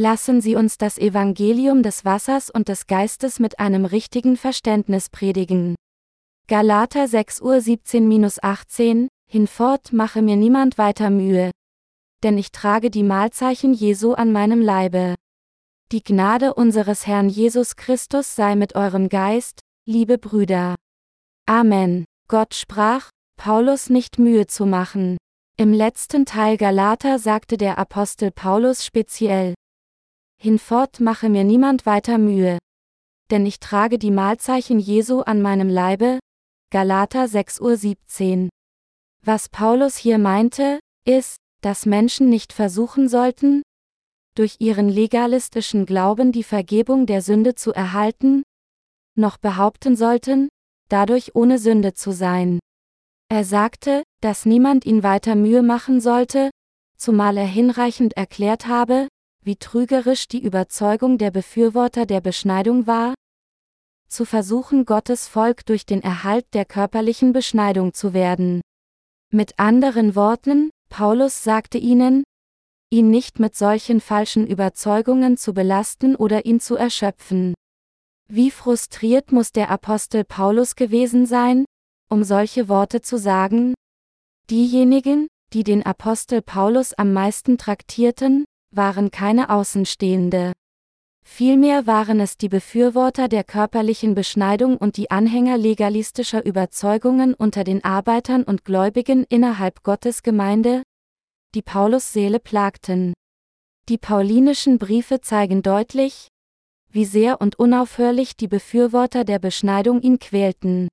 Lassen Sie uns das Evangelium des Wassers und des Geistes mit einem richtigen Verständnis predigen. Galater 6 Uhr 17-18, hinfort mache mir niemand weiter Mühe. Denn ich trage die Mahlzeichen Jesu an meinem Leibe. Die Gnade unseres Herrn Jesus Christus sei mit eurem Geist, liebe Brüder. Amen. Gott sprach, Paulus nicht Mühe zu machen. Im letzten Teil Galater sagte der Apostel Paulus speziell, Hinfort mache mir niemand weiter Mühe. Denn ich trage die Mahlzeichen Jesu an meinem Leibe. Galater 6.17 Uhr. Was Paulus hier meinte, ist, dass Menschen nicht versuchen sollten, durch ihren legalistischen Glauben die Vergebung der Sünde zu erhalten, noch behaupten sollten, dadurch ohne Sünde zu sein. Er sagte, dass niemand ihn weiter Mühe machen sollte, zumal er hinreichend erklärt habe, wie trügerisch die Überzeugung der Befürworter der Beschneidung war? Zu versuchen, Gottes Volk durch den Erhalt der körperlichen Beschneidung zu werden. Mit anderen Worten, Paulus sagte ihnen, ihn nicht mit solchen falschen Überzeugungen zu belasten oder ihn zu erschöpfen. Wie frustriert muss der Apostel Paulus gewesen sein, um solche Worte zu sagen? Diejenigen, die den Apostel Paulus am meisten traktierten, waren keine Außenstehende. Vielmehr waren es die Befürworter der körperlichen Beschneidung und die Anhänger legalistischer Überzeugungen unter den Arbeitern und Gläubigen innerhalb Gottes Gemeinde, die Paulus Seele plagten. Die paulinischen Briefe zeigen deutlich, wie sehr und unaufhörlich die Befürworter der Beschneidung ihn quälten.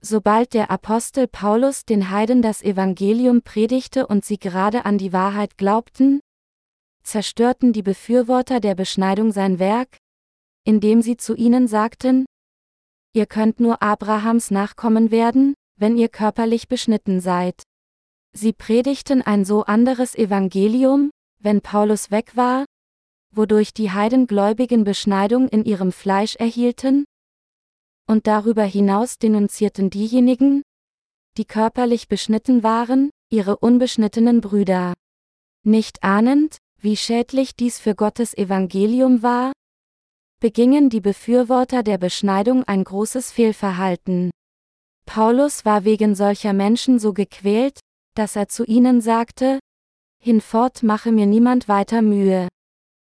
Sobald der Apostel Paulus den Heiden das Evangelium predigte und sie gerade an die Wahrheit glaubten, zerstörten die Befürworter der Beschneidung sein Werk, indem sie zu ihnen sagten, Ihr könnt nur Abrahams Nachkommen werden, wenn ihr körperlich beschnitten seid. Sie predigten ein so anderes Evangelium, wenn Paulus weg war, wodurch die Heidengläubigen Beschneidung in ihrem Fleisch erhielten, und darüber hinaus denunzierten diejenigen, die körperlich beschnitten waren, ihre unbeschnittenen Brüder. Nicht ahnend, wie schädlich dies für Gottes Evangelium war? Begingen die Befürworter der Beschneidung ein großes Fehlverhalten. Paulus war wegen solcher Menschen so gequält, dass er zu ihnen sagte, Hinfort mache mir niemand weiter Mühe.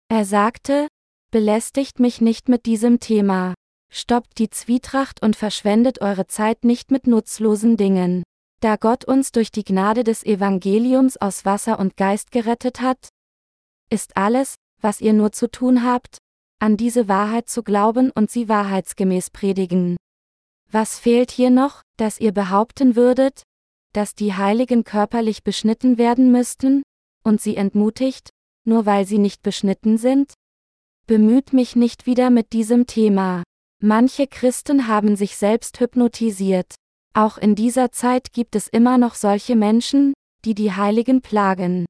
Er sagte, belästigt mich nicht mit diesem Thema. Stoppt die Zwietracht und verschwendet eure Zeit nicht mit nutzlosen Dingen. Da Gott uns durch die Gnade des Evangeliums aus Wasser und Geist gerettet hat, ist alles, was ihr nur zu tun habt, an diese Wahrheit zu glauben und sie wahrheitsgemäß predigen. Was fehlt hier noch, dass ihr behaupten würdet, dass die Heiligen körperlich beschnitten werden müssten, und sie entmutigt, nur weil sie nicht beschnitten sind? Bemüht mich nicht wieder mit diesem Thema. Manche Christen haben sich selbst hypnotisiert. Auch in dieser Zeit gibt es immer noch solche Menschen, die die Heiligen plagen.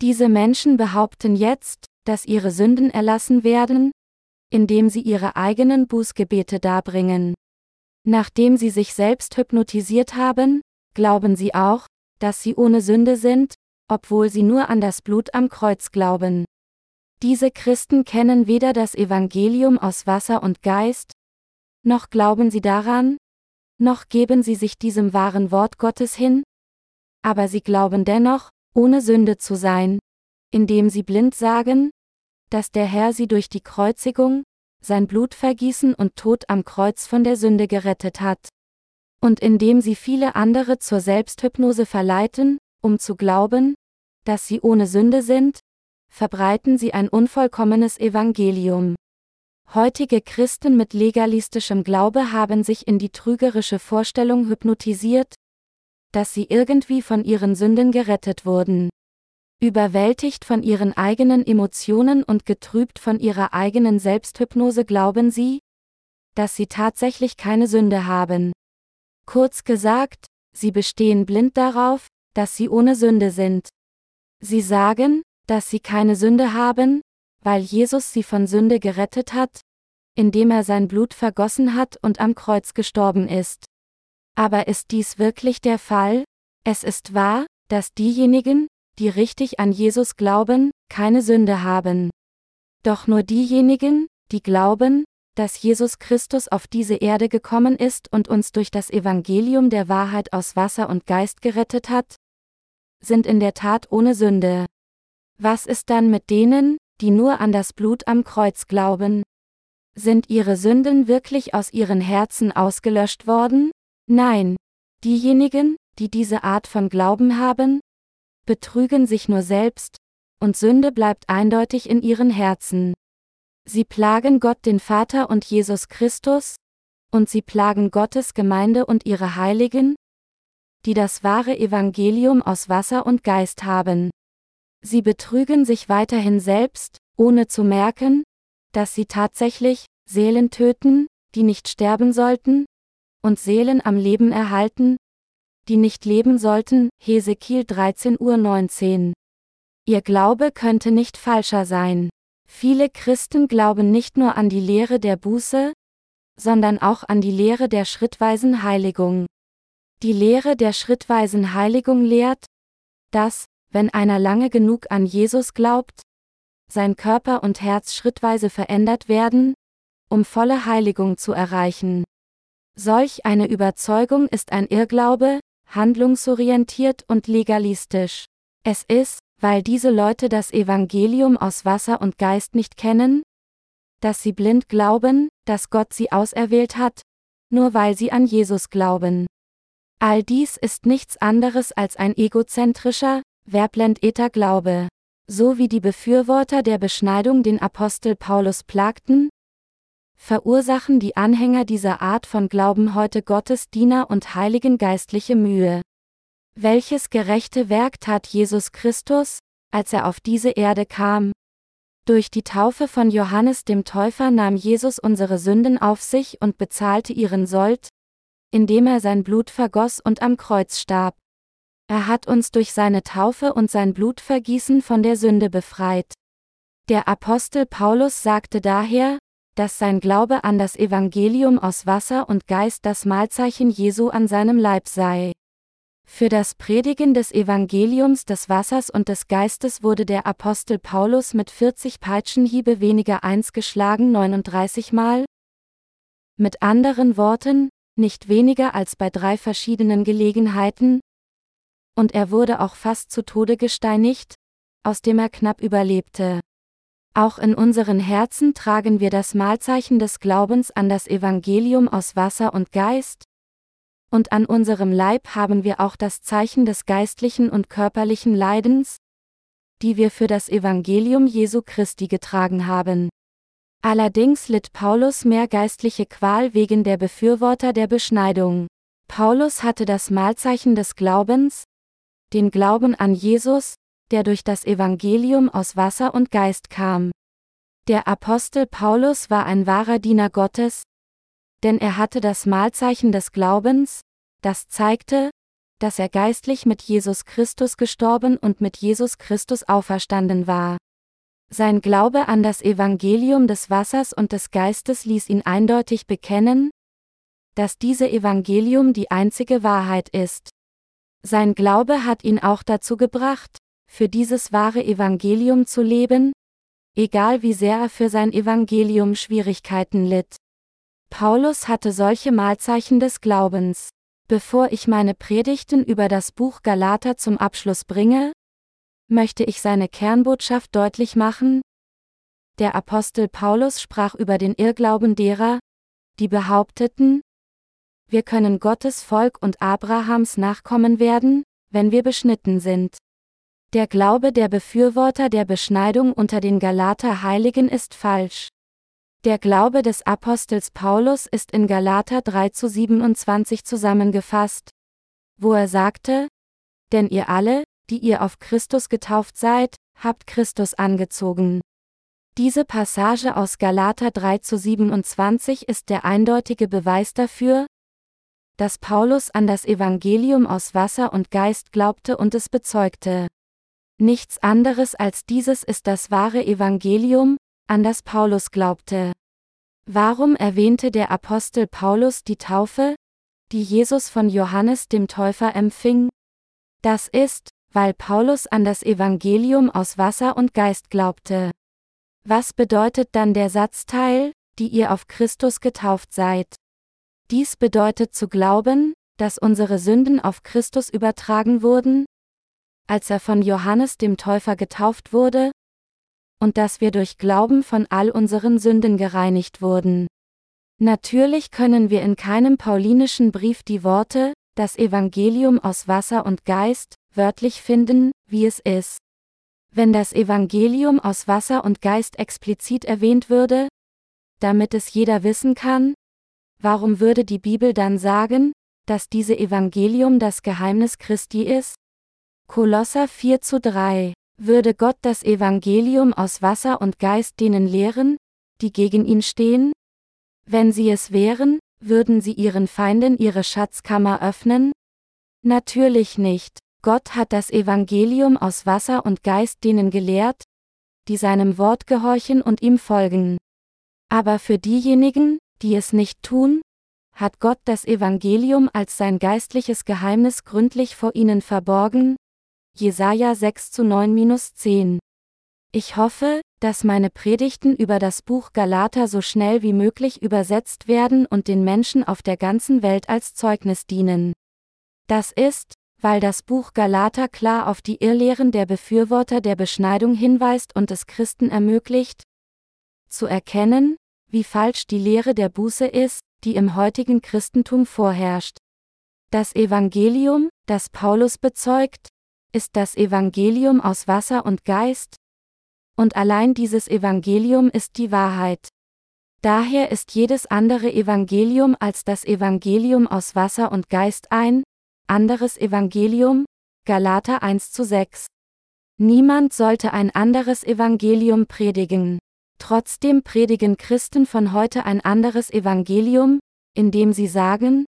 Diese Menschen behaupten jetzt, dass ihre Sünden erlassen werden, indem sie ihre eigenen Bußgebete darbringen. Nachdem sie sich selbst hypnotisiert haben, glauben sie auch, dass sie ohne Sünde sind, obwohl sie nur an das Blut am Kreuz glauben. Diese Christen kennen weder das Evangelium aus Wasser und Geist, noch glauben sie daran, noch geben sie sich diesem wahren Wort Gottes hin, aber sie glauben dennoch, ohne Sünde zu sein, indem sie blind sagen, dass der Herr sie durch die Kreuzigung, sein Blutvergießen und Tod am Kreuz von der Sünde gerettet hat. Und indem sie viele andere zur Selbsthypnose verleiten, um zu glauben, dass sie ohne Sünde sind, verbreiten sie ein unvollkommenes Evangelium. Heutige Christen mit legalistischem Glaube haben sich in die trügerische Vorstellung hypnotisiert, dass sie irgendwie von ihren Sünden gerettet wurden. Überwältigt von ihren eigenen Emotionen und getrübt von ihrer eigenen Selbsthypnose glauben sie, dass sie tatsächlich keine Sünde haben. Kurz gesagt, sie bestehen blind darauf, dass sie ohne Sünde sind. Sie sagen, dass sie keine Sünde haben, weil Jesus sie von Sünde gerettet hat, indem er sein Blut vergossen hat und am Kreuz gestorben ist. Aber ist dies wirklich der Fall? Es ist wahr, dass diejenigen, die richtig an Jesus glauben, keine Sünde haben. Doch nur diejenigen, die glauben, dass Jesus Christus auf diese Erde gekommen ist und uns durch das Evangelium der Wahrheit aus Wasser und Geist gerettet hat, sind in der Tat ohne Sünde. Was ist dann mit denen, die nur an das Blut am Kreuz glauben? Sind ihre Sünden wirklich aus ihren Herzen ausgelöscht worden? Nein. Diejenigen, die diese Art von Glauben haben, betrügen sich nur selbst, und Sünde bleibt eindeutig in ihren Herzen. Sie plagen Gott den Vater und Jesus Christus, und sie plagen Gottes Gemeinde und ihre Heiligen, die das wahre Evangelium aus Wasser und Geist haben. Sie betrügen sich weiterhin selbst, ohne zu merken, dass sie tatsächlich Seelen töten, die nicht sterben sollten, und Seelen am Leben erhalten, die nicht leben sollten, Hesekiel 13 Uhr 19. Ihr Glaube könnte nicht falscher sein. Viele Christen glauben nicht nur an die Lehre der Buße, sondern auch an die Lehre der schrittweisen Heiligung. Die Lehre der schrittweisen Heiligung lehrt, dass, wenn einer lange genug an Jesus glaubt, sein Körper und Herz schrittweise verändert werden, um volle Heiligung zu erreichen. Solch eine Überzeugung ist ein Irrglaube, handlungsorientiert und legalistisch. Es ist, weil diese Leute das Evangelium aus Wasser und Geist nicht kennen, dass sie blind glauben, dass Gott sie auserwählt hat, nur weil sie an Jesus glauben. All dies ist nichts anderes als ein egozentrischer, verblendeter Glaube. So wie die Befürworter der Beschneidung den Apostel Paulus plagten, verursachen die Anhänger dieser Art von Glauben heute Gottes Diener und heiligen geistliche Mühe. Welches gerechte Werk tat Jesus Christus, als er auf diese Erde kam? Durch die Taufe von Johannes dem Täufer nahm Jesus unsere Sünden auf sich und bezahlte ihren Sold, indem er sein Blut vergoss und am Kreuz starb. Er hat uns durch seine Taufe und sein Blutvergießen von der Sünde befreit. Der Apostel Paulus sagte daher, dass sein Glaube an das Evangelium aus Wasser und Geist das Mahlzeichen Jesu an seinem Leib sei. Für das Predigen des Evangeliums des Wassers und des Geistes wurde der Apostel Paulus mit 40 Peitschenhiebe weniger eins geschlagen 39 Mal. Mit anderen Worten, nicht weniger als bei drei verschiedenen Gelegenheiten, und er wurde auch fast zu Tode gesteinigt, aus dem er knapp überlebte. Auch in unseren Herzen tragen wir das Mahlzeichen des Glaubens an das Evangelium aus Wasser und Geist, und an unserem Leib haben wir auch das Zeichen des geistlichen und körperlichen Leidens, die wir für das Evangelium Jesu Christi getragen haben. Allerdings litt Paulus mehr geistliche Qual wegen der Befürworter der Beschneidung. Paulus hatte das Mahlzeichen des Glaubens, den Glauben an Jesus, der durch das Evangelium aus Wasser und Geist kam. Der Apostel Paulus war ein wahrer Diener Gottes, denn er hatte das Mahlzeichen des Glaubens, das zeigte, dass er geistlich mit Jesus Christus gestorben und mit Jesus Christus auferstanden war. Sein Glaube an das Evangelium des Wassers und des Geistes ließ ihn eindeutig bekennen, dass diese Evangelium die einzige Wahrheit ist. Sein Glaube hat ihn auch dazu gebracht, für dieses wahre Evangelium zu leben, egal wie sehr er für sein Evangelium Schwierigkeiten litt. Paulus hatte solche Mahlzeichen des Glaubens. Bevor ich meine Predigten über das Buch Galater zum Abschluss bringe, möchte ich seine Kernbotschaft deutlich machen. Der Apostel Paulus sprach über den Irrglauben derer, die behaupteten, wir können Gottes Volk und Abrahams Nachkommen werden, wenn wir beschnitten sind. Der Glaube der Befürworter der Beschneidung unter den Galater Heiligen ist falsch. Der Glaube des Apostels Paulus ist in Galater 3 zu 27 zusammengefasst, wo er sagte, denn ihr alle, die ihr auf Christus getauft seid, habt Christus angezogen. Diese Passage aus Galater 3 zu 27 ist der eindeutige Beweis dafür, dass Paulus an das Evangelium aus Wasser und Geist glaubte und es bezeugte. Nichts anderes als dieses ist das wahre Evangelium, an das Paulus glaubte. Warum erwähnte der Apostel Paulus die Taufe, die Jesus von Johannes dem Täufer empfing? Das ist, weil Paulus an das Evangelium aus Wasser und Geist glaubte. Was bedeutet dann der Satzteil, die ihr auf Christus getauft seid? Dies bedeutet zu glauben, dass unsere Sünden auf Christus übertragen wurden, als er von Johannes dem Täufer getauft wurde, und dass wir durch Glauben von all unseren Sünden gereinigt wurden. Natürlich können wir in keinem paulinischen Brief die Worte, das Evangelium aus Wasser und Geist, wörtlich finden, wie es ist. Wenn das Evangelium aus Wasser und Geist explizit erwähnt würde, damit es jeder wissen kann, warum würde die Bibel dann sagen, dass diese Evangelium das Geheimnis Christi ist? Kolosser 4 zu 3 würde Gott das Evangelium aus Wasser und Geist denen lehren, die gegen ihn stehen? Wenn sie es wären, würden sie ihren Feinden ihre Schatzkammer öffnen? Natürlich nicht. Gott hat das Evangelium aus Wasser und Geist denen gelehrt, die seinem Wort gehorchen und ihm folgen. Aber für diejenigen, die es nicht tun, hat Gott das Evangelium als sein geistliches Geheimnis gründlich vor ihnen verborgen, Jesaja 6 zu 9-10. Ich hoffe, dass meine Predigten über das Buch Galater so schnell wie möglich übersetzt werden und den Menschen auf der ganzen Welt als Zeugnis dienen. Das ist, weil das Buch Galater klar auf die Irrlehren der Befürworter der Beschneidung hinweist und es Christen ermöglicht, zu erkennen, wie falsch die Lehre der Buße ist, die im heutigen Christentum vorherrscht. Das Evangelium, das Paulus bezeugt, ist das Evangelium aus Wasser und Geist, und allein dieses Evangelium ist die Wahrheit. Daher ist jedes andere Evangelium als das Evangelium aus Wasser und Geist ein, anderes Evangelium, Galater 1 zu 6. Niemand sollte ein anderes Evangelium predigen. Trotzdem predigen Christen von heute ein anderes Evangelium, indem sie sagen,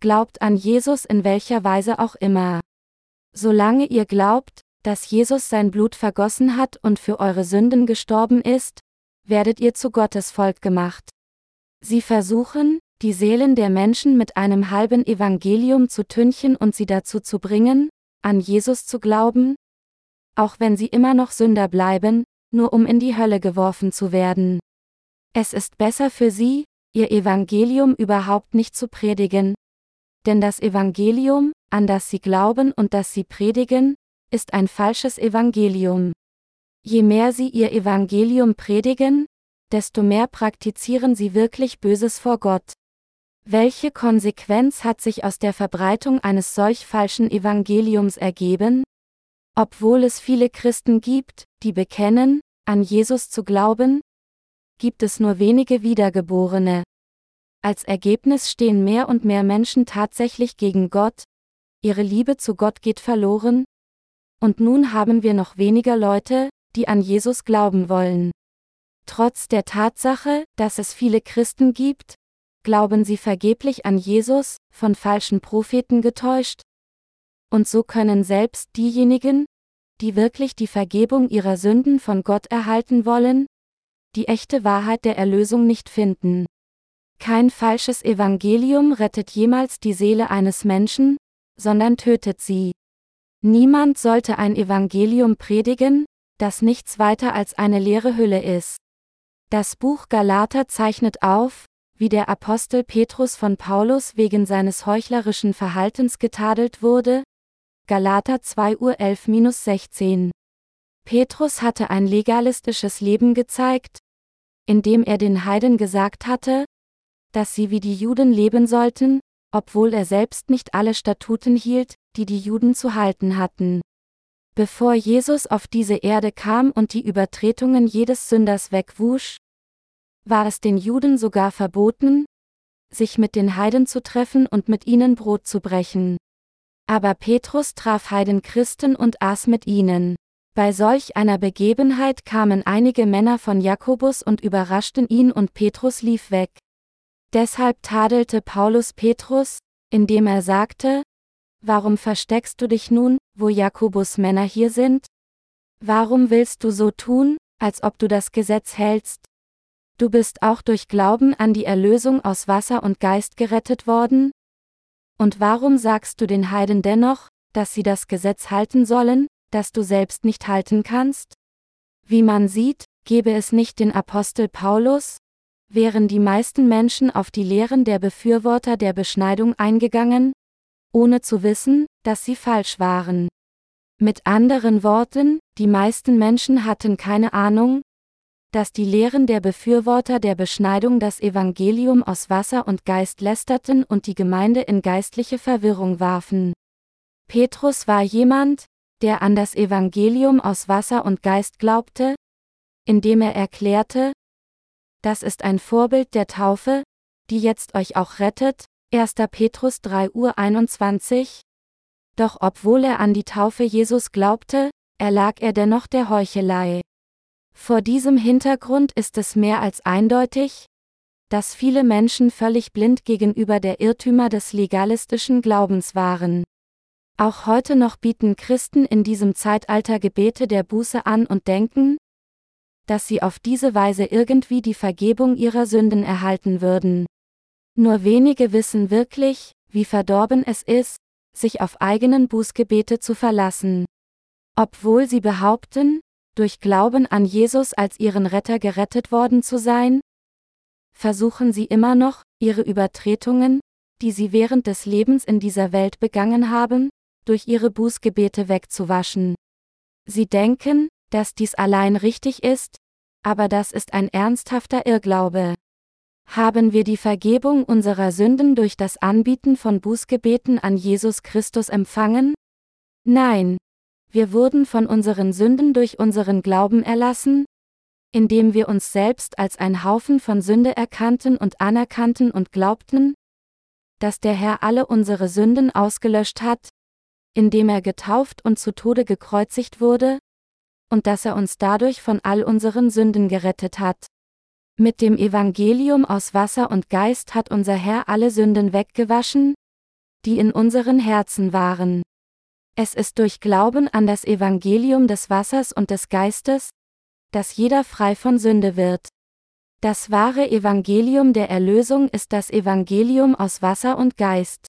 glaubt an Jesus in welcher Weise auch immer. Solange ihr glaubt, dass Jesus sein Blut vergossen hat und für eure Sünden gestorben ist, werdet ihr zu Gottes Volk gemacht. Sie versuchen, die Seelen der Menschen mit einem halben Evangelium zu tünchen und sie dazu zu bringen, an Jesus zu glauben, auch wenn sie immer noch Sünder bleiben, nur um in die Hölle geworfen zu werden. Es ist besser für sie, ihr Evangelium überhaupt nicht zu predigen, denn das Evangelium, an das sie glauben und das sie predigen, ist ein falsches Evangelium. Je mehr sie ihr Evangelium predigen, desto mehr praktizieren sie wirklich Böses vor Gott. Welche Konsequenz hat sich aus der Verbreitung eines solch falschen Evangeliums ergeben? Obwohl es viele Christen gibt, die bekennen, an Jesus zu glauben, gibt es nur wenige Wiedergeborene. Als Ergebnis stehen mehr und mehr Menschen tatsächlich gegen Gott, ihre Liebe zu Gott geht verloren? Und nun haben wir noch weniger Leute, die an Jesus glauben wollen. Trotz der Tatsache, dass es viele Christen gibt, glauben sie vergeblich an Jesus, von falschen Propheten getäuscht? Und so können selbst diejenigen, die wirklich die Vergebung ihrer Sünden von Gott erhalten wollen, die echte Wahrheit der Erlösung nicht finden. Kein falsches Evangelium rettet jemals die Seele eines Menschen, sondern tötet sie. Niemand sollte ein Evangelium predigen, das nichts weiter als eine leere Hülle ist. Das Buch Galater zeichnet auf, wie der Apostel Petrus von Paulus wegen seines heuchlerischen Verhaltens getadelt wurde. Galater 2 Uhr 11-16. Petrus hatte ein legalistisches Leben gezeigt, indem er den Heiden gesagt hatte, dass sie wie die Juden leben sollten, obwohl er selbst nicht alle Statuten hielt, die die Juden zu halten hatten. Bevor Jesus auf diese Erde kam und die Übertretungen jedes Sünders wegwusch, war es den Juden sogar verboten, sich mit den Heiden zu treffen und mit ihnen Brot zu brechen. Aber Petrus traf Heidenchristen und aß mit ihnen. Bei solch einer Begebenheit kamen einige Männer von Jakobus und überraschten ihn und Petrus lief weg. Deshalb tadelte Paulus Petrus, indem er sagte, Warum versteckst du dich nun, wo Jakobus Männer hier sind? Warum willst du so tun, als ob du das Gesetz hältst? Du bist auch durch Glauben an die Erlösung aus Wasser und Geist gerettet worden? Und warum sagst du den Heiden dennoch, dass sie das Gesetz halten sollen, das du selbst nicht halten kannst? Wie man sieht, Gäbe es nicht den Apostel Paulus? Wären die meisten Menschen auf die Lehren der Befürworter der Beschneidung eingegangen, ohne zu wissen, dass sie falsch waren. Mit anderen Worten, die meisten Menschen hatten keine Ahnung, dass die Lehren der Befürworter der Beschneidung das Evangelium aus Wasser und Geist lästerten und die Gemeinde in geistliche Verwirrung warfen. Petrus war jemand, der an das Evangelium aus Wasser und Geist glaubte, indem er erklärte, das ist ein Vorbild der Taufe, die jetzt euch auch rettet, 1. Petrus 3 Uhr 21. Doch obwohl er an die Taufe Jesus glaubte, erlag er dennoch der Heuchelei. Vor diesem Hintergrund ist es mehr als eindeutig, dass viele Menschen völlig blind gegenüber der Irrtümer des legalistischen Glaubens waren. Auch heute noch bieten Christen in diesem Zeitalter Gebete der Buße an und denken, dass sie auf diese Weise irgendwie die Vergebung ihrer Sünden erhalten würden. Nur wenige wissen wirklich, wie verdorben es ist, sich auf eigenen Bußgebete zu verlassen. Obwohl sie behaupten, durch Glauben an Jesus als ihren Retter gerettet worden zu sein, versuchen sie immer noch, ihre Übertretungen, die sie während des Lebens in dieser Welt begangen haben, durch ihre Bußgebete wegzuwaschen. Sie denken, dass dies allein richtig ist, aber das ist ein ernsthafter Irrglaube. Haben wir die Vergebung unserer Sünden durch das Anbieten von Bußgebeten an Jesus Christus empfangen? Nein. Wir wurden von unseren Sünden durch unseren Glauben erlassen, indem wir uns selbst als ein Haufen von Sünde erkannten und anerkannten und glaubten, dass der Herr alle unsere Sünden ausgelöscht hat, indem er getauft und zu Tode gekreuzigt wurde, und dass er uns dadurch von all unseren Sünden gerettet hat. Mit dem Evangelium aus Wasser und Geist hat unser Herr alle Sünden weggewaschen, die in unseren Herzen waren. Es ist durch Glauben an das Evangelium des Wassers und des Geistes, dass jeder frei von Sünde wird. Das wahre Evangelium der Erlösung ist das Evangelium aus Wasser und Geist.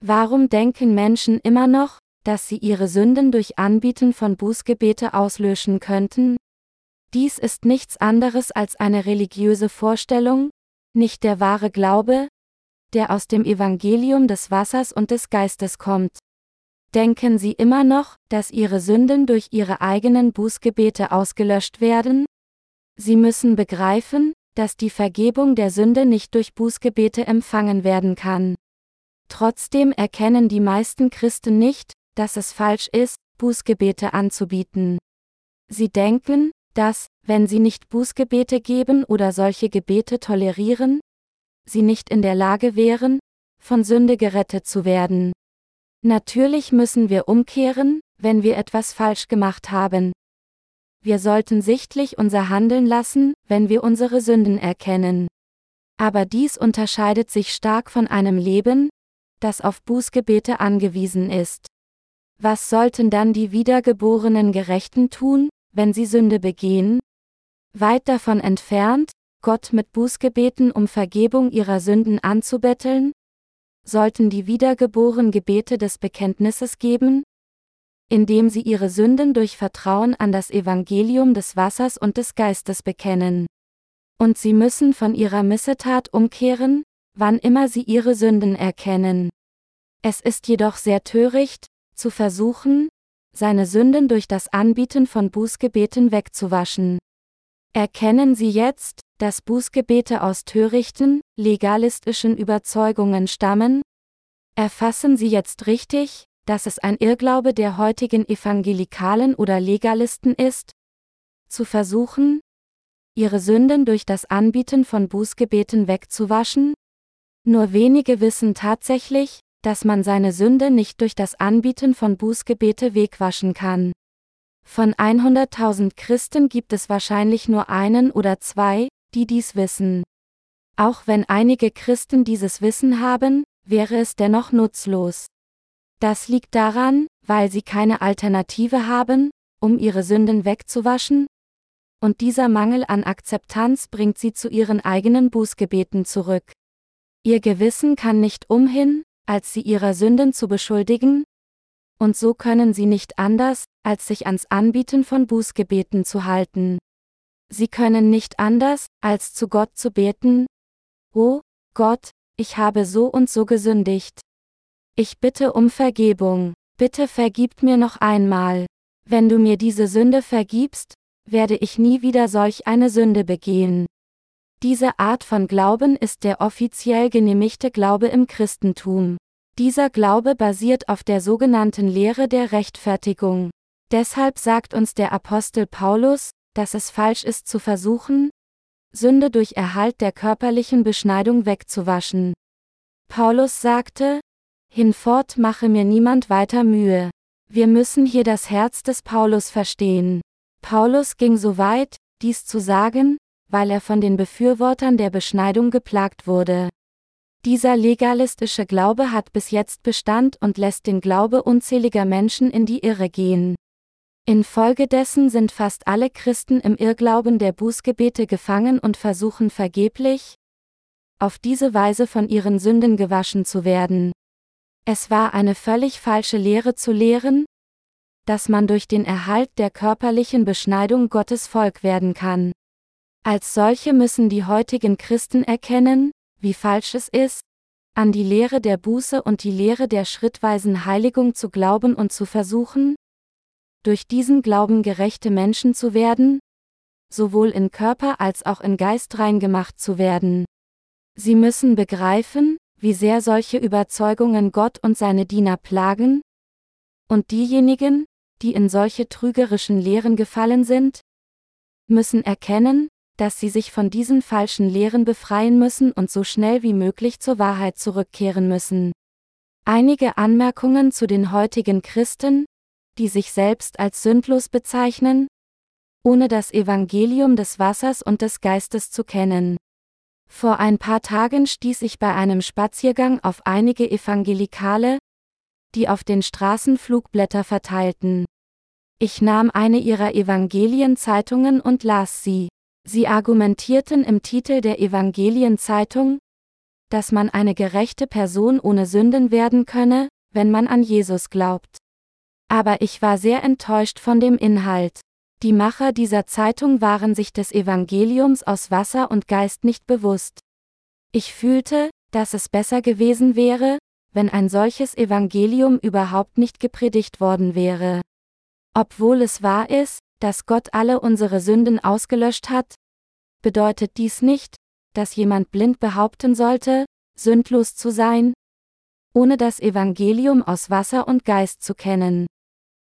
Warum denken Menschen immer noch, dass sie ihre Sünden durch Anbieten von Bußgebete auslöschen könnten? Dies ist nichts anderes als eine religiöse Vorstellung, nicht der wahre Glaube, der aus dem Evangelium des Wassers und des Geistes kommt. Denken Sie immer noch, dass Ihre Sünden durch Ihre eigenen Bußgebete ausgelöscht werden? Sie müssen begreifen, dass die Vergebung der Sünde nicht durch Bußgebete empfangen werden kann. Trotzdem erkennen die meisten Christen nicht, dass es falsch ist, Bußgebete anzubieten. Sie denken, dass, wenn sie nicht Bußgebete geben oder solche Gebete tolerieren, sie nicht in der Lage wären, von Sünde gerettet zu werden. Natürlich müssen wir umkehren, wenn wir etwas falsch gemacht haben. Wir sollten sichtlich unser Handeln lassen, wenn wir unsere Sünden erkennen. Aber dies unterscheidet sich stark von einem Leben, das auf Bußgebete angewiesen ist. Was sollten dann die wiedergeborenen Gerechten tun, wenn sie Sünde begehen? Weit davon entfernt, Gott mit Bußgebeten um Vergebung ihrer Sünden anzubetteln? Sollten die wiedergeboren Gebete des Bekenntnisses geben? Indem sie ihre Sünden durch Vertrauen an das Evangelium des Wassers und des Geistes bekennen. Und sie müssen von ihrer Missetat umkehren, wann immer sie ihre Sünden erkennen. Es ist jedoch sehr töricht, zu versuchen, seine Sünden durch das Anbieten von Bußgebeten wegzuwaschen. Erkennen Sie jetzt, dass Bußgebete aus törichten, legalistischen Überzeugungen stammen? Erfassen Sie jetzt richtig, dass es ein Irrglaube der heutigen Evangelikalen oder Legalisten ist? Zu versuchen, ihre Sünden durch das Anbieten von Bußgebeten wegzuwaschen? Nur wenige wissen tatsächlich, dass man seine Sünde nicht durch das Anbieten von Bußgebete wegwaschen kann. Von 100.000 Christen gibt es wahrscheinlich nur einen oder zwei, die dies wissen. Auch wenn einige Christen dieses Wissen haben, wäre es dennoch nutzlos. Das liegt daran, weil sie keine Alternative haben, um ihre Sünden wegzuwaschen, und dieser Mangel an Akzeptanz bringt sie zu ihren eigenen Bußgebeten zurück. Ihr Gewissen kann nicht umhin, als sie ihrer Sünden zu beschuldigen? Und so können sie nicht anders, als sich ans Anbieten von Bußgebeten zu halten. Sie können nicht anders, als zu Gott zu beten. Oh, Gott, ich habe so und so gesündigt. Ich bitte um Vergebung. Bitte vergib mir noch einmal. Wenn du mir diese Sünde vergibst, werde ich nie wieder solch eine Sünde begehen. Diese Art von Glauben ist der offiziell genehmigte Glaube im Christentum. Dieser Glaube basiert auf der sogenannten Lehre der Rechtfertigung. Deshalb sagt uns der Apostel Paulus, dass es falsch ist zu versuchen, Sünde durch Erhalt der körperlichen Beschneidung wegzuwaschen. Paulus sagte, Hinfort mache mir niemand weiter Mühe. Wir müssen hier das Herz des Paulus verstehen. Paulus ging so weit, dies zu sagen, weil er von den Befürwortern der Beschneidung geplagt wurde. Dieser legalistische Glaube hat bis jetzt Bestand und lässt den Glaube unzähliger Menschen in die Irre gehen. Infolgedessen sind fast alle Christen im Irrglauben der Bußgebete gefangen und versuchen vergeblich, auf diese Weise von ihren Sünden gewaschen zu werden. Es war eine völlig falsche Lehre zu lehren, dass man durch den Erhalt der körperlichen Beschneidung Gottes Volk werden kann. Als solche müssen die heutigen Christen erkennen, wie falsch es ist, an die Lehre der Buße und die Lehre der schrittweisen Heiligung zu glauben und zu versuchen, durch diesen Glauben gerechte Menschen zu werden, sowohl in Körper als auch in Geist rein gemacht zu werden. Sie müssen begreifen, wie sehr solche Überzeugungen Gott und seine Diener plagen, und diejenigen, die in solche trügerischen Lehren gefallen sind, müssen erkennen, dass sie sich von diesen falschen Lehren befreien müssen und so schnell wie möglich zur Wahrheit zurückkehren müssen. Einige Anmerkungen zu den heutigen Christen, die sich selbst als sündlos bezeichnen, ohne das Evangelium des Wassers und des Geistes zu kennen. Vor ein paar Tagen stieß ich bei einem Spaziergang auf einige Evangelikale, die auf den Straßen Flugblätter verteilten. Ich nahm eine ihrer Evangelienzeitungen und las sie. Sie argumentierten im Titel der Evangelienzeitung, dass man eine gerechte Person ohne Sünden werden könne, wenn man an Jesus glaubt. Aber ich war sehr enttäuscht von dem Inhalt. Die Macher dieser Zeitung waren sich des Evangeliums aus Wasser und Geist nicht bewusst. Ich fühlte, dass es besser gewesen wäre, wenn ein solches Evangelium überhaupt nicht gepredigt worden wäre. Obwohl es wahr ist, dass Gott alle unsere Sünden ausgelöscht hat, bedeutet dies nicht, dass jemand blind behaupten sollte, sündlos zu sein, ohne das Evangelium aus Wasser und Geist zu kennen.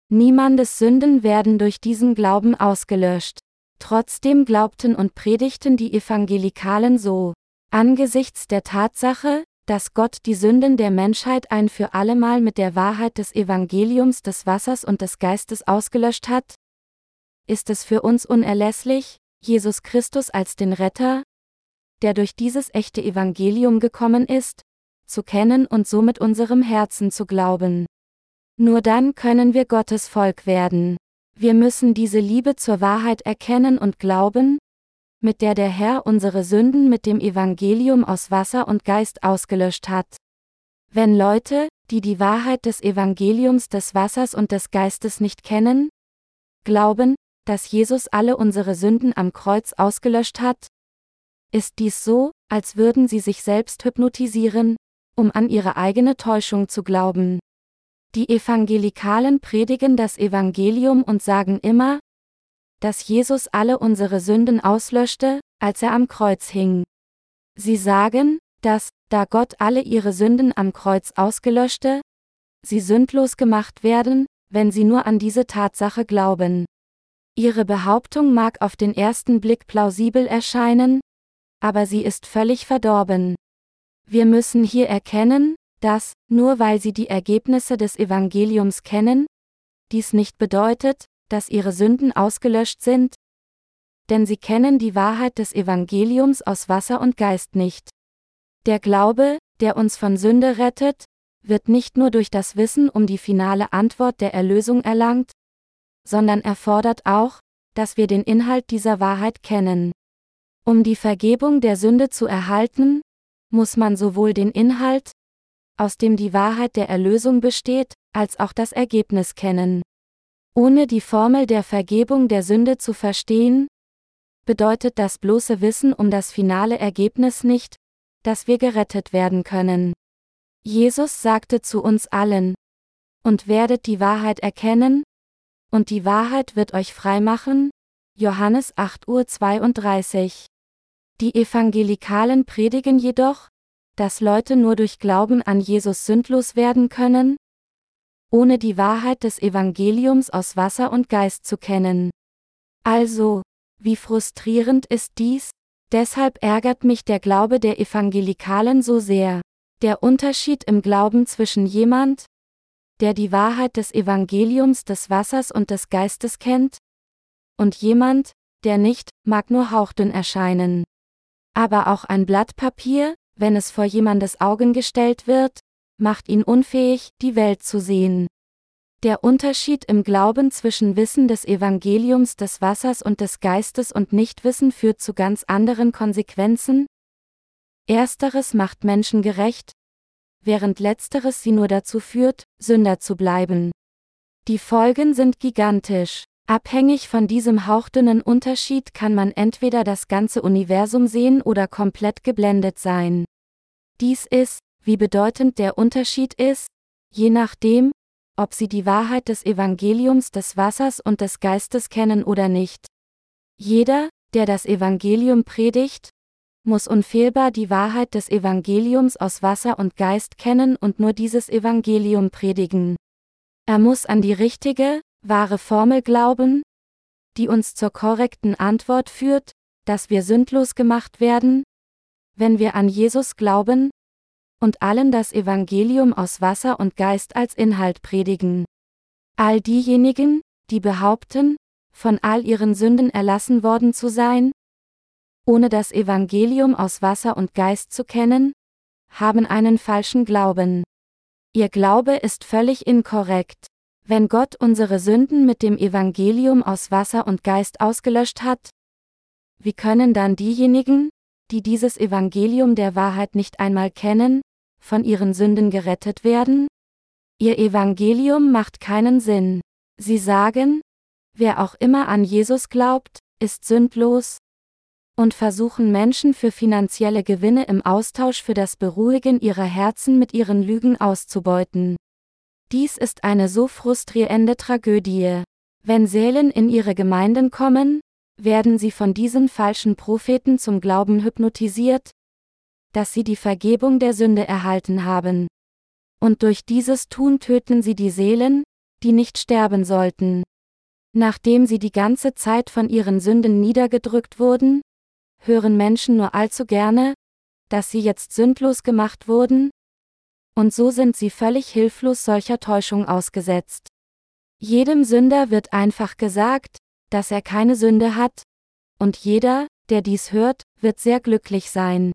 Niemandes Sünden werden durch diesen Glauben ausgelöscht. Trotzdem glaubten und predigten die Evangelikalen so. Angesichts der Tatsache, dass Gott die Sünden der Menschheit ein für allemal mit der Wahrheit des Evangeliums des Wassers und des Geistes ausgelöscht hat, ist es für uns unerlässlich, Jesus Christus als den Retter, der durch dieses echte Evangelium gekommen ist, zu kennen und so mit unserem Herzen zu glauben. Nur dann können wir Gottes Volk werden. Wir müssen diese Liebe zur Wahrheit erkennen und glauben, mit der der Herr unsere Sünden mit dem Evangelium aus Wasser und Geist ausgelöscht hat. Wenn Leute, die die Wahrheit des Evangeliums des Wassers und des Geistes nicht kennen, glauben, dass Jesus alle unsere Sünden am Kreuz ausgelöscht hat, ist dies so, als würden sie sich selbst hypnotisieren, um an ihre eigene Täuschung zu glauben. Die Evangelikalen predigen das Evangelium und sagen immer, dass Jesus alle unsere Sünden auslöschte, als er am Kreuz hing. Sie sagen, dass, da Gott alle ihre Sünden am Kreuz ausgelöschte, sie sündlos gemacht werden, wenn sie nur an diese Tatsache glauben. Ihre Behauptung mag auf den ersten Blick plausibel erscheinen, aber sie ist völlig verdorben. Wir müssen hier erkennen, dass, nur weil sie die Ergebnisse des Evangeliums kennen, dies nicht bedeutet, dass ihre Sünden ausgelöscht sind, denn sie kennen die Wahrheit des Evangeliums aus Wasser und Geist nicht. Der Glaube, der uns von Sünde rettet, wird nicht nur durch das Wissen um die finale Antwort der Erlösung erlangt, sondern erfordert auch, dass wir den Inhalt dieser Wahrheit kennen. Um die Vergebung der Sünde zu erhalten, muss man sowohl den Inhalt, aus dem die Wahrheit der Erlösung besteht, als auch das Ergebnis kennen. Ohne die Formel der Vergebung der Sünde zu verstehen, bedeutet das bloße Wissen um das finale Ergebnis nicht, dass wir gerettet werden können. Jesus sagte zu uns allen, und werdet die Wahrheit erkennen, und die Wahrheit wird euch frei machen? Johannes 8 Uhr 32. Die Evangelikalen predigen jedoch, dass Leute nur durch Glauben an Jesus sündlos werden können, ohne die Wahrheit des Evangeliums aus Wasser und Geist zu kennen. Also, wie frustrierend ist dies? Deshalb ärgert mich der Glaube der Evangelikalen so sehr. Der Unterschied im Glauben zwischen jemand, der die Wahrheit des Evangeliums des Wassers und des Geistes kennt, und jemand, der nicht, mag nur hauchdünn erscheinen. Aber auch ein Blatt Papier, wenn es vor jemandes Augen gestellt wird, macht ihn unfähig, die Welt zu sehen. Der Unterschied im Glauben zwischen Wissen des Evangeliums des Wassers und des Geistes und Nichtwissen führt zu ganz anderen Konsequenzen. Ersteres macht Menschen gerecht, während letzteres sie nur dazu führt, Sünder zu bleiben. Die Folgen sind gigantisch. Abhängig von diesem hauchdünnen Unterschied kann man entweder das ganze Universum sehen oder komplett geblendet sein. Dies ist, wie bedeutend der Unterschied ist, je nachdem, ob sie die Wahrheit des Evangeliums des Wassers und des Geistes kennen oder nicht. Jeder, der das Evangelium predigt, muss unfehlbar die Wahrheit des Evangeliums aus Wasser und Geist kennen und nur dieses Evangelium predigen. Er muss an die richtige, wahre Formel glauben, die uns zur korrekten Antwort führt, dass wir sündlos gemacht werden, wenn wir an Jesus glauben, und allen das Evangelium aus Wasser und Geist als Inhalt predigen. All diejenigen, die behaupten, von all ihren Sünden erlassen worden zu sein, ohne das Evangelium aus Wasser und Geist zu kennen, haben einen falschen Glauben. Ihr Glaube ist völlig inkorrekt. Wenn Gott unsere Sünden mit dem Evangelium aus Wasser und Geist ausgelöscht hat, wie können dann diejenigen, die dieses Evangelium der Wahrheit nicht einmal kennen, von ihren Sünden gerettet werden? Ihr Evangelium macht keinen Sinn. Sie sagen, wer auch immer an Jesus glaubt, ist sündlos, und versuchen Menschen für finanzielle Gewinne im Austausch für das Beruhigen ihrer Herzen mit ihren Lügen auszubeuten. Dies ist eine so frustrierende Tragödie. Wenn Seelen in ihre Gemeinden kommen, werden sie von diesen falschen Propheten zum Glauben hypnotisiert, dass sie die Vergebung der Sünde erhalten haben. Und durch dieses Tun töten sie die Seelen, die nicht sterben sollten. Nachdem sie die ganze Zeit von ihren Sünden niedergedrückt wurden, hören Menschen nur allzu gerne, dass sie jetzt sündlos gemacht wurden, und so sind sie völlig hilflos solcher Täuschung ausgesetzt. Jedem Sünder wird einfach gesagt, dass er keine Sünde hat, und jeder, der dies hört, wird sehr glücklich sein.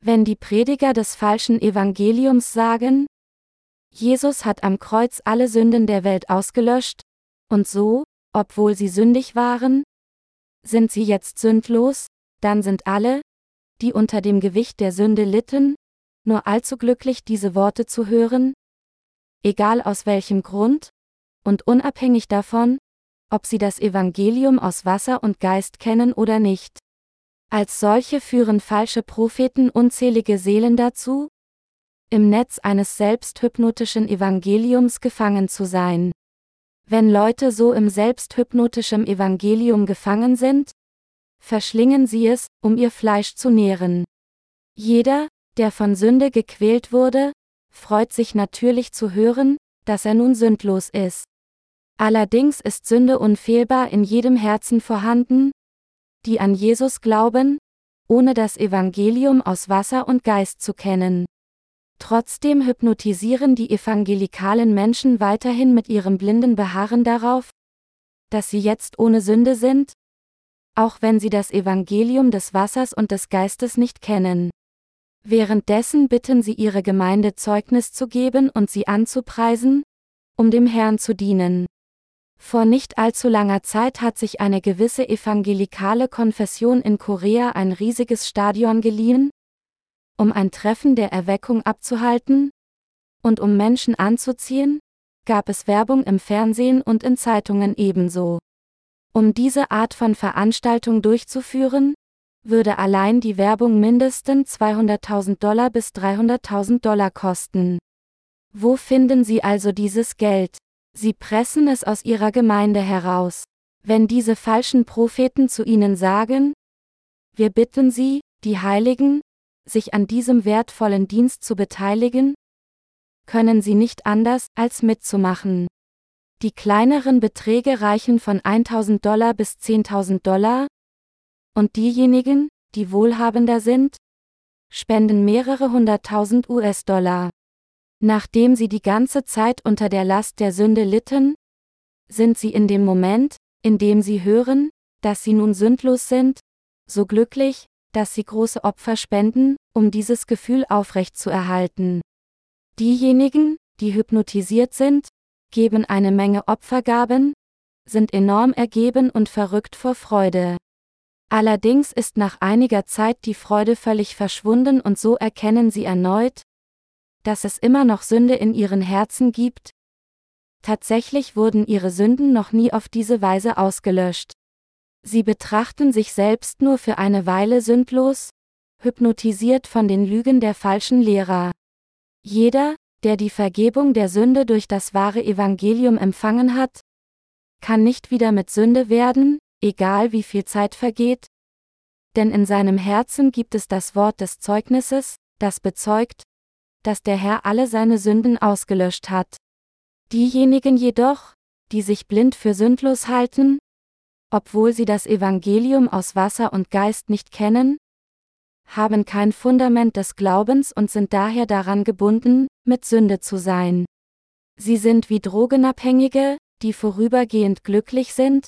Wenn die Prediger des falschen Evangeliums sagen, Jesus hat am Kreuz alle Sünden der Welt ausgelöscht, und so, obwohl sie sündig waren, sind sie jetzt sündlos, dann sind alle, die unter dem Gewicht der Sünde litten, nur allzu glücklich diese Worte zu hören, egal aus welchem Grund, und unabhängig davon, ob sie das Evangelium aus Wasser und Geist kennen oder nicht. Als solche führen falsche Propheten unzählige Seelen dazu, im Netz eines selbsthypnotischen Evangeliums gefangen zu sein. Wenn Leute so im selbsthypnotischen Evangelium gefangen sind, verschlingen sie es, um ihr Fleisch zu nähren. Jeder, der von Sünde gequält wurde, freut sich natürlich zu hören, dass er nun sündlos ist. Allerdings ist Sünde unfehlbar in jedem Herzen vorhanden, die an Jesus glauben, ohne das Evangelium aus Wasser und Geist zu kennen. Trotzdem hypnotisieren die evangelikalen Menschen weiterhin mit ihrem blinden Beharren darauf, dass sie jetzt ohne Sünde sind, auch wenn sie das Evangelium des Wassers und des Geistes nicht kennen. Währenddessen bitten sie ihre Gemeinde Zeugnis zu geben und sie anzupreisen, um dem Herrn zu dienen. Vor nicht allzu langer Zeit hat sich eine gewisse evangelikale Konfession in Korea ein riesiges Stadion geliehen, um ein Treffen der Erweckung abzuhalten, und um Menschen anzuziehen, gab es Werbung im Fernsehen und in Zeitungen ebenso. Um diese Art von Veranstaltung durchzuführen, würde allein die Werbung mindestens 200.000 Dollar bis 300.000 Dollar kosten. Wo finden Sie also dieses Geld? Sie pressen es aus Ihrer Gemeinde heraus. Wenn diese falschen Propheten zu Ihnen sagen, wir bitten Sie, die Heiligen, sich an diesem wertvollen Dienst zu beteiligen, können Sie nicht anders, als mitzumachen. Die kleineren Beträge reichen von 1000 Dollar bis 10.000 Dollar, und diejenigen, die wohlhabender sind, spenden mehrere hunderttausend US-Dollar. Nachdem sie die ganze Zeit unter der Last der Sünde litten, sind sie in dem Moment, in dem sie hören, dass sie nun sündlos sind, so glücklich, dass sie große Opfer spenden, um dieses Gefühl aufrechtzuerhalten. Diejenigen, die hypnotisiert sind, geben eine Menge Opfergaben, sind enorm ergeben und verrückt vor Freude. Allerdings ist nach einiger Zeit die Freude völlig verschwunden und so erkennen sie erneut, dass es immer noch Sünde in ihren Herzen gibt. Tatsächlich wurden ihre Sünden noch nie auf diese Weise ausgelöscht. Sie betrachten sich selbst nur für eine Weile sündlos, hypnotisiert von den Lügen der falschen Lehrer. Jeder, der die Vergebung der Sünde durch das wahre Evangelium empfangen hat, kann nicht wieder mit Sünde werden, egal wie viel Zeit vergeht? Denn in seinem Herzen gibt es das Wort des Zeugnisses, das bezeugt, dass der Herr alle seine Sünden ausgelöscht hat. Diejenigen jedoch, die sich blind für sündlos halten, obwohl sie das Evangelium aus Wasser und Geist nicht kennen, haben kein Fundament des Glaubens und sind daher daran gebunden, mit Sünde zu sein. Sie sind wie Drogenabhängige, die vorübergehend glücklich sind,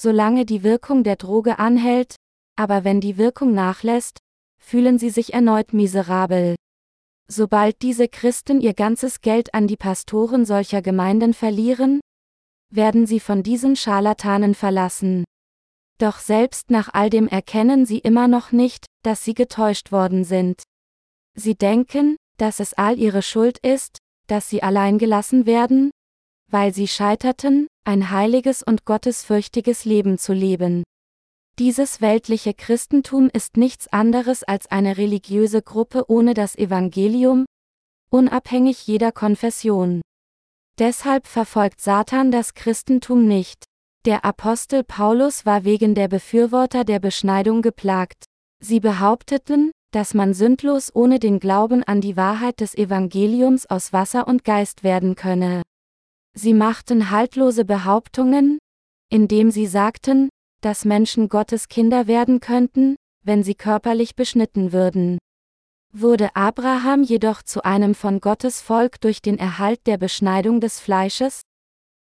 solange die Wirkung der Droge anhält, aber wenn die Wirkung nachlässt, fühlen sie sich erneut miserabel. Sobald diese Christen ihr ganzes Geld an die Pastoren solcher Gemeinden verlieren, werden sie von diesen Scharlatanen verlassen. Doch selbst nach all dem erkennen sie immer noch nicht, dass sie getäuscht worden sind. Sie denken, dass es all ihre Schuld ist, dass sie allein gelassen werden, weil sie scheiterten, ein heiliges und gottesfürchtiges Leben zu leben. Dieses weltliche Christentum ist nichts anderes als eine religiöse Gruppe ohne das Evangelium, unabhängig jeder Konfession. Deshalb verfolgt Satan das Christentum nicht. Der Apostel Paulus war wegen der Befürworter der Beschneidung geplagt. Sie behaupteten, dass man sündlos ohne den Glauben an die Wahrheit des Evangeliums aus Wasser und Geist werden könne. Sie machten haltlose Behauptungen, indem sie sagten, dass Menschen Gottes Kinder werden könnten, wenn sie körperlich beschnitten würden. Wurde Abraham jedoch zu einem von Gottes Volk durch den Erhalt der Beschneidung des Fleisches?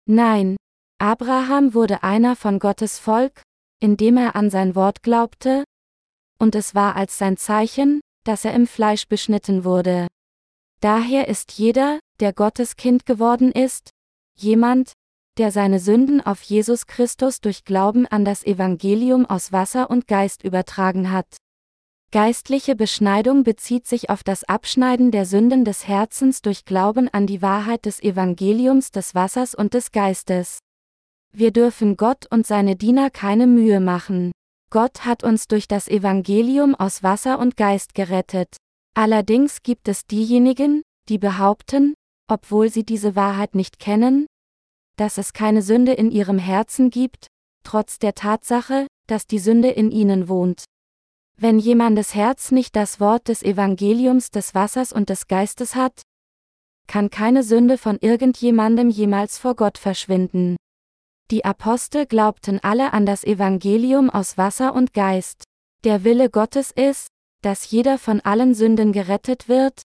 Nein, Abraham wurde einer von Gottes Volk, indem er an sein Wort glaubte, und es war als sein Zeichen, dass er im Fleisch beschnitten wurde. Daher ist jeder, der Gottes Kind geworden ist, Jemand, der seine Sünden auf Jesus Christus durch Glauben an das Evangelium aus Wasser und Geist übertragen hat. Geistliche Beschneidung bezieht sich auf das Abschneiden der Sünden des Herzens durch Glauben an die Wahrheit des Evangeliums des Wassers und des Geistes. Wir dürfen Gott und seine Diener keine Mühe machen. Gott hat uns durch das Evangelium aus Wasser und Geist gerettet. Allerdings gibt es diejenigen, die behaupten, obwohl sie diese Wahrheit nicht kennen, dass es keine Sünde in ihrem Herzen gibt, trotz der Tatsache, dass die Sünde in ihnen wohnt. Wenn jemandes Herz nicht das Wort des Evangeliums des Wassers und des Geistes hat, kann keine Sünde von irgendjemandem jemals vor Gott verschwinden. Die Apostel glaubten alle an das Evangelium aus Wasser und Geist. Der Wille Gottes ist, dass jeder von allen Sünden gerettet wird,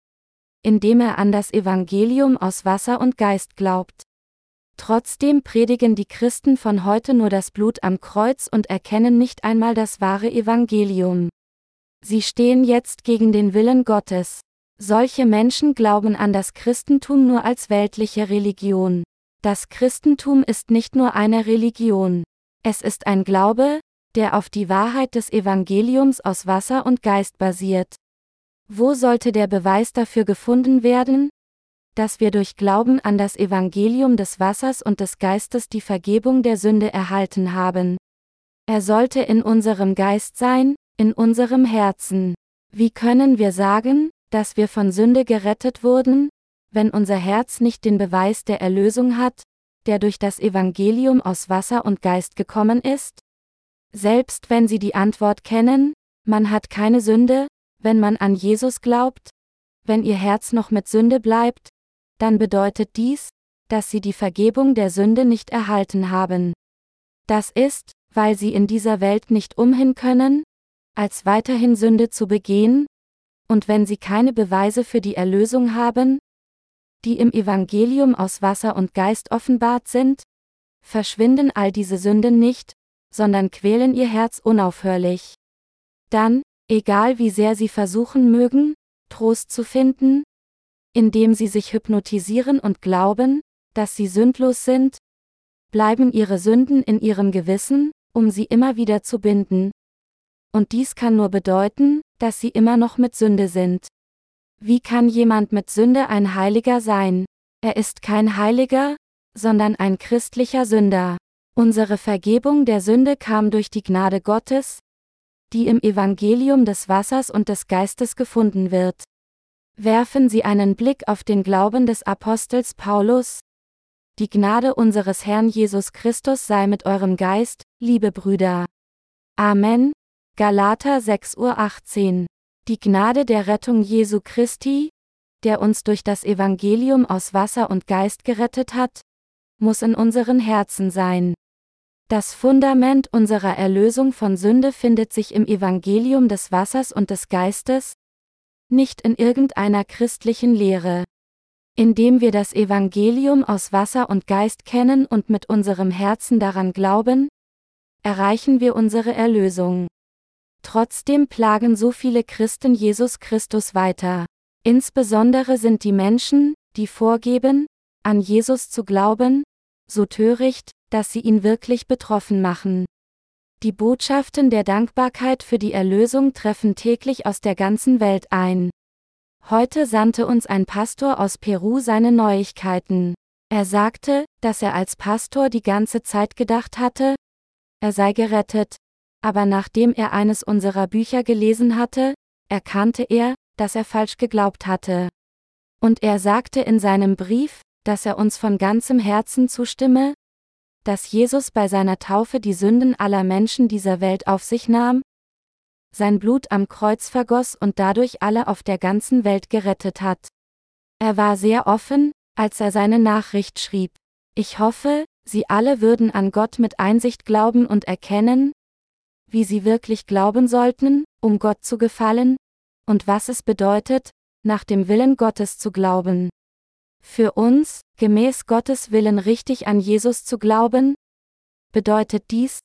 indem er an das Evangelium aus Wasser und Geist glaubt. Trotzdem predigen die Christen von heute nur das Blut am Kreuz und erkennen nicht einmal das wahre Evangelium. Sie stehen jetzt gegen den Willen Gottes. Solche Menschen glauben an das Christentum nur als weltliche Religion. Das Christentum ist nicht nur eine Religion. Es ist ein Glaube, der auf die Wahrheit des Evangeliums aus Wasser und Geist basiert. Wo sollte der Beweis dafür gefunden werden? dass wir durch Glauben an das Evangelium des Wassers und des Geistes die Vergebung der Sünde erhalten haben. Er sollte in unserem Geist sein, in unserem Herzen. Wie können wir sagen, dass wir von Sünde gerettet wurden, wenn unser Herz nicht den Beweis der Erlösung hat, der durch das Evangelium aus Wasser und Geist gekommen ist? Selbst wenn Sie die Antwort kennen, man hat keine Sünde, wenn man an Jesus glaubt, wenn Ihr Herz noch mit Sünde bleibt, dann bedeutet dies, dass Sie die Vergebung der Sünde nicht erhalten haben. Das ist, weil Sie in dieser Welt nicht umhin können, als weiterhin Sünde zu begehen, und wenn Sie keine Beweise für die Erlösung haben, die im Evangelium aus Wasser und Geist offenbart sind, verschwinden all diese Sünden nicht, sondern quälen Ihr Herz unaufhörlich. Dann, egal wie sehr Sie versuchen mögen, Trost zu finden, indem Sie sich hypnotisieren und glauben, dass Sie sündlos sind, bleiben Ihre Sünden in Ihrem Gewissen, um Sie immer wieder zu binden. Und dies kann nur bedeuten, dass Sie immer noch mit Sünde sind. Wie kann jemand mit Sünde ein Heiliger sein? Er ist kein Heiliger, sondern ein christlicher Sünder. Unsere Vergebung der Sünde kam durch die Gnade Gottes, die im Evangelium des Wassers und des Geistes gefunden wird. Werfen Sie einen Blick auf den Glauben des Apostels Paulus. Die Gnade unseres Herrn Jesus Christus sei mit eurem Geist, liebe Brüder. Amen. Galater 6.18 Uhr. Die Gnade der Rettung Jesu Christi, der uns durch das Evangelium aus Wasser und Geist gerettet hat, muss in unseren Herzen sein. Das Fundament unserer Erlösung von Sünde findet sich im Evangelium des Wassers und des Geistes, nicht in irgendeiner christlichen Lehre. Indem wir das Evangelium aus Wasser und Geist kennen und mit unserem Herzen daran glauben, erreichen wir unsere Erlösung. Trotzdem plagen so viele Christen Jesus Christus weiter. Insbesondere sind die Menschen, die vorgeben, an Jesus zu glauben, so töricht, dass sie ihn wirklich betroffen machen. Die Botschaften der Dankbarkeit für die Erlösung treffen täglich aus der ganzen Welt ein. Heute sandte uns ein Pastor aus Peru seine Neuigkeiten. Er sagte, dass er als Pastor die ganze Zeit gedacht hatte, er sei gerettet, aber nachdem er eines unserer Bücher gelesen hatte, erkannte er, dass er falsch geglaubt hatte. Und er sagte in seinem Brief, dass er uns von ganzem Herzen zustimme, dass Jesus bei seiner Taufe die Sünden aller Menschen dieser Welt auf sich nahm, sein Blut am Kreuz vergoss und dadurch alle auf der ganzen Welt gerettet hat. Er war sehr offen, als er seine Nachricht schrieb. Ich hoffe, Sie alle würden an Gott mit Einsicht glauben und erkennen, wie Sie wirklich glauben sollten, um Gott zu gefallen, und was es bedeutet, nach dem Willen Gottes zu glauben. Für uns, gemäß Gottes Willen richtig an Jesus zu glauben, bedeutet dies,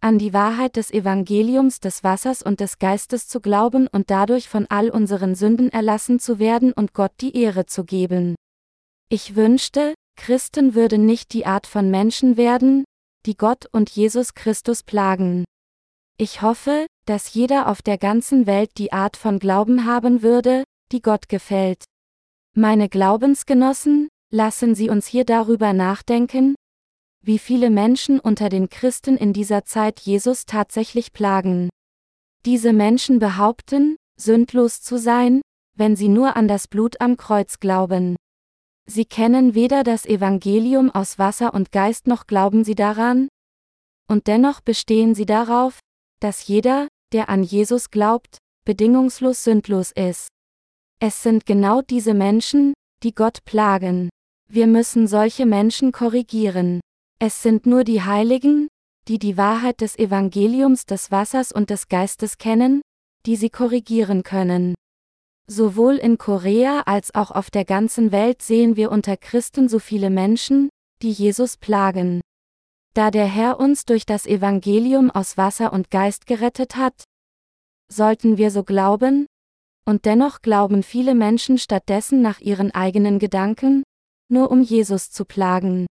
an die Wahrheit des Evangeliums des Wassers und des Geistes zu glauben und dadurch von all unseren Sünden erlassen zu werden und Gott die Ehre zu geben. Ich wünschte, Christen würden nicht die Art von Menschen werden, die Gott und Jesus Christus plagen. Ich hoffe, dass jeder auf der ganzen Welt die Art von Glauben haben würde, die Gott gefällt. Meine Glaubensgenossen, lassen Sie uns hier darüber nachdenken, wie viele Menschen unter den Christen in dieser Zeit Jesus tatsächlich plagen. Diese Menschen behaupten, sündlos zu sein, wenn sie nur an das Blut am Kreuz glauben. Sie kennen weder das Evangelium aus Wasser und Geist noch glauben sie daran, und dennoch bestehen sie darauf, dass jeder, der an Jesus glaubt, bedingungslos sündlos ist. Es sind genau diese Menschen, die Gott plagen. Wir müssen solche Menschen korrigieren. Es sind nur die Heiligen, die die Wahrheit des Evangeliums des Wassers und des Geistes kennen, die sie korrigieren können. Sowohl in Korea als auch auf der ganzen Welt sehen wir unter Christen so viele Menschen, die Jesus plagen. Da der Herr uns durch das Evangelium aus Wasser und Geist gerettet hat, sollten wir so glauben, und dennoch glauben viele Menschen stattdessen nach ihren eigenen Gedanken, nur um Jesus zu plagen.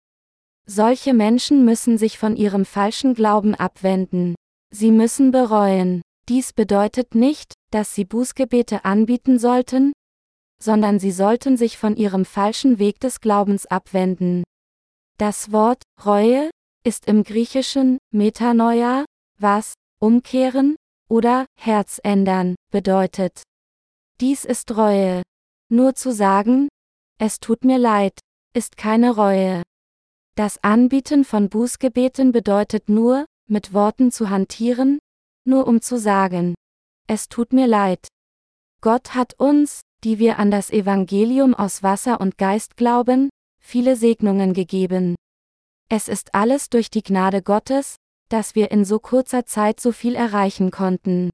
Solche Menschen müssen sich von ihrem falschen Glauben abwenden. Sie müssen bereuen. Dies bedeutet nicht, dass sie Bußgebete anbieten sollten, sondern sie sollten sich von ihrem falschen Weg des Glaubens abwenden. Das Wort Reue ist im Griechischen Metanoia, was umkehren oder Herz ändern bedeutet. Dies ist Reue. Nur zu sagen, es tut mir leid, ist keine Reue. Das Anbieten von Bußgebeten bedeutet nur, mit Worten zu hantieren, nur um zu sagen, es tut mir leid. Gott hat uns, die wir an das Evangelium aus Wasser und Geist glauben, viele Segnungen gegeben. Es ist alles durch die Gnade Gottes, dass wir in so kurzer Zeit so viel erreichen konnten.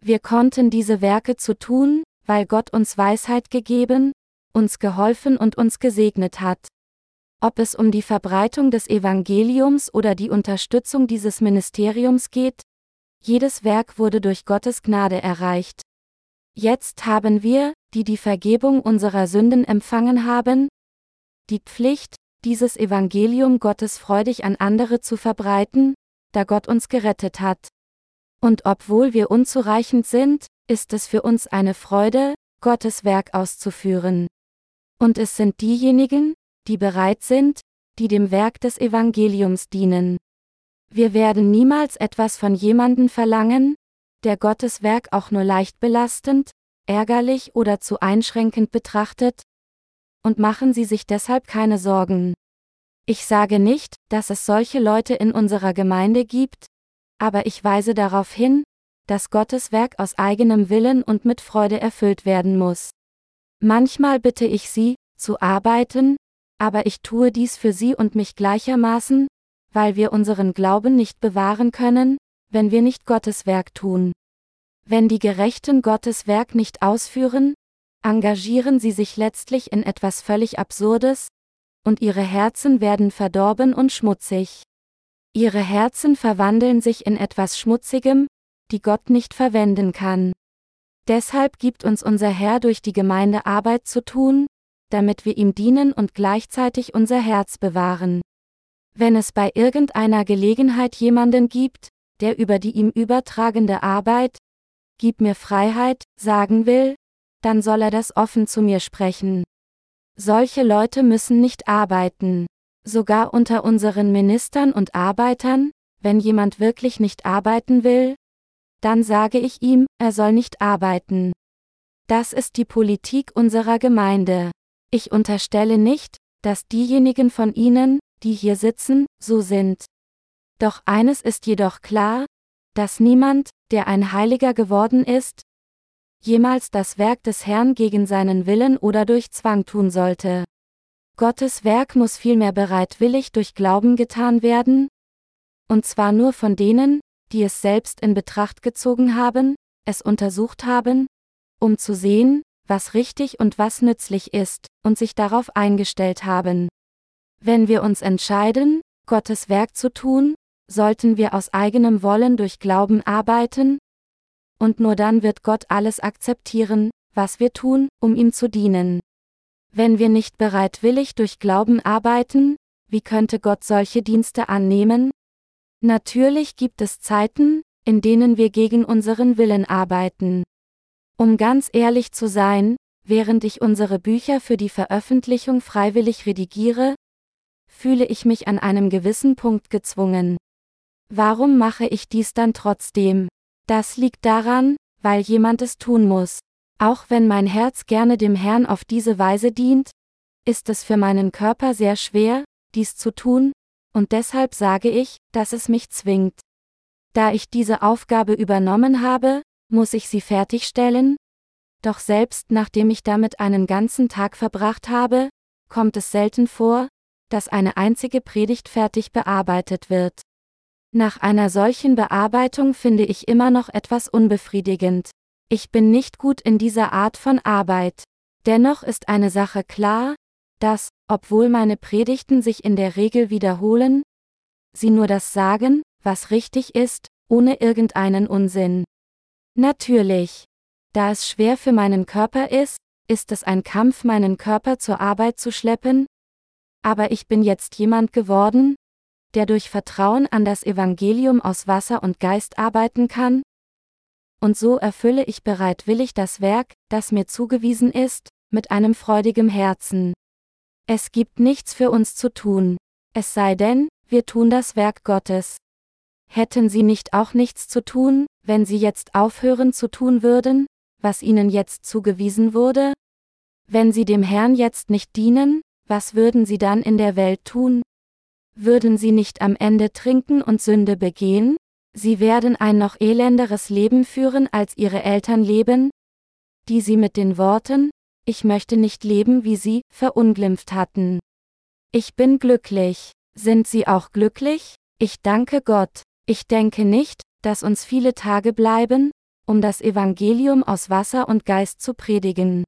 Wir konnten diese Werke zu tun, weil Gott uns Weisheit gegeben, uns geholfen und uns gesegnet hat. Ob es um die Verbreitung des Evangeliums oder die Unterstützung dieses Ministeriums geht, jedes Werk wurde durch Gottes Gnade erreicht. Jetzt haben wir, die die Vergebung unserer Sünden empfangen haben, die Pflicht, dieses Evangelium Gottes freudig an andere zu verbreiten, da Gott uns gerettet hat. Und obwohl wir unzureichend sind, ist es für uns eine Freude, Gottes Werk auszuführen. Und es sind diejenigen, die bereit sind, die dem Werk des Evangeliums dienen. Wir werden niemals etwas von jemanden verlangen, der Gottes Werk auch nur leicht belastend, ärgerlich oder zu einschränkend betrachtet, und machen Sie sich deshalb keine Sorgen. Ich sage nicht, dass es solche Leute in unserer Gemeinde gibt, aber ich weise darauf hin, dass Gottes Werk aus eigenem Willen und mit Freude erfüllt werden muss. Manchmal bitte ich Sie, zu arbeiten, aber ich tue dies für Sie und mich gleichermaßen, weil wir unseren Glauben nicht bewahren können, wenn wir nicht Gottes Werk tun. Wenn die Gerechten Gottes Werk nicht ausführen, engagieren sie sich letztlich in etwas völlig Absurdes, und ihre Herzen werden verdorben und schmutzig. Ihre Herzen verwandeln sich in etwas Schmutzigem, die Gott nicht verwenden kann. Deshalb gibt uns unser Herr durch die Gemeinde Arbeit zu tun, damit wir ihm dienen und gleichzeitig unser Herz bewahren. Wenn es bei irgendeiner Gelegenheit jemanden gibt, der über die ihm übertragende Arbeit, Gib mir Freiheit, sagen will, dann soll er das offen zu mir sprechen. Solche Leute müssen nicht arbeiten. Sogar unter unseren Ministern und Arbeitern, wenn jemand wirklich nicht arbeiten will, dann sage ich ihm, er soll nicht arbeiten. Das ist die Politik unserer Gemeinde. Ich unterstelle nicht, dass diejenigen von Ihnen, die hier sitzen, so sind. Doch eines ist jedoch klar, dass niemand, der ein Heiliger geworden ist, jemals das Werk des Herrn gegen seinen Willen oder durch Zwang tun sollte. Gottes Werk muss vielmehr bereitwillig durch Glauben getan werden, und zwar nur von denen, die es selbst in Betracht gezogen haben, es untersucht haben, um zu sehen, was richtig und was nützlich ist, und sich darauf eingestellt haben. Wenn wir uns entscheiden, Gottes Werk zu tun, sollten wir aus eigenem Wollen durch Glauben arbeiten, und nur dann wird Gott alles akzeptieren, was wir tun, um ihm zu dienen. Wenn wir nicht bereitwillig durch Glauben arbeiten, wie könnte Gott solche Dienste annehmen? Natürlich gibt es Zeiten, in denen wir gegen unseren Willen arbeiten. Um ganz ehrlich zu sein, während ich unsere Bücher für die Veröffentlichung freiwillig redigiere, fühle ich mich an einem gewissen Punkt gezwungen. Warum mache ich dies dann trotzdem? Das liegt daran, weil jemand es tun muss. Auch wenn mein Herz gerne dem Herrn auf diese Weise dient, ist es für meinen Körper sehr schwer, dies zu tun, und deshalb sage ich, dass es mich zwingt. Da ich diese Aufgabe übernommen habe, muss ich sie fertigstellen? Doch selbst nachdem ich damit einen ganzen Tag verbracht habe, kommt es selten vor, dass eine einzige Predigt fertig bearbeitet wird. Nach einer solchen Bearbeitung finde ich immer noch etwas unbefriedigend. Ich bin nicht gut in dieser Art von Arbeit. Dennoch ist eine Sache klar, dass, obwohl meine Predigten sich in der Regel wiederholen, sie nur das sagen, was richtig ist, ohne irgendeinen Unsinn. Natürlich. Da es schwer für meinen Körper ist, ist es ein Kampf, meinen Körper zur Arbeit zu schleppen? Aber ich bin jetzt jemand geworden, der durch Vertrauen an das Evangelium aus Wasser und Geist arbeiten kann? Und so erfülle ich bereitwillig das Werk, das mir zugewiesen ist, mit einem freudigen Herzen. Es gibt nichts für uns zu tun. Es sei denn, wir tun das Werk Gottes. Hätten sie nicht auch nichts zu tun, wenn sie jetzt aufhören zu tun würden, was ihnen jetzt zugewiesen wurde? Wenn sie dem Herrn jetzt nicht dienen, was würden sie dann in der Welt tun? Würden sie nicht am Ende trinken und Sünde begehen? Sie werden ein noch elenderes Leben führen als ihre Eltern leben, die sie mit den Worten, ich möchte nicht leben wie sie, verunglimpft hatten. Ich bin glücklich. Sind Sie auch glücklich? Ich danke Gott. Ich denke nicht, dass uns viele Tage bleiben, um das Evangelium aus Wasser und Geist zu predigen.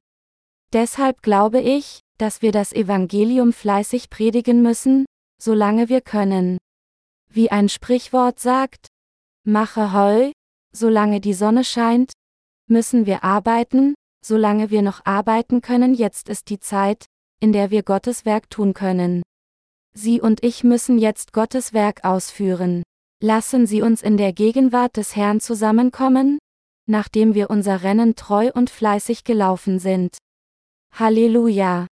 Deshalb glaube ich, dass wir das Evangelium fleißig predigen müssen, solange wir können. Wie ein Sprichwort sagt, mache Heu, solange die Sonne scheint, müssen wir arbeiten, solange wir noch arbeiten können, jetzt ist die Zeit, in der wir Gottes Werk tun können. Sie und ich müssen jetzt Gottes Werk ausführen. Lassen Sie uns in der Gegenwart des Herrn zusammenkommen, nachdem wir unser Rennen treu und fleißig gelaufen sind. Halleluja!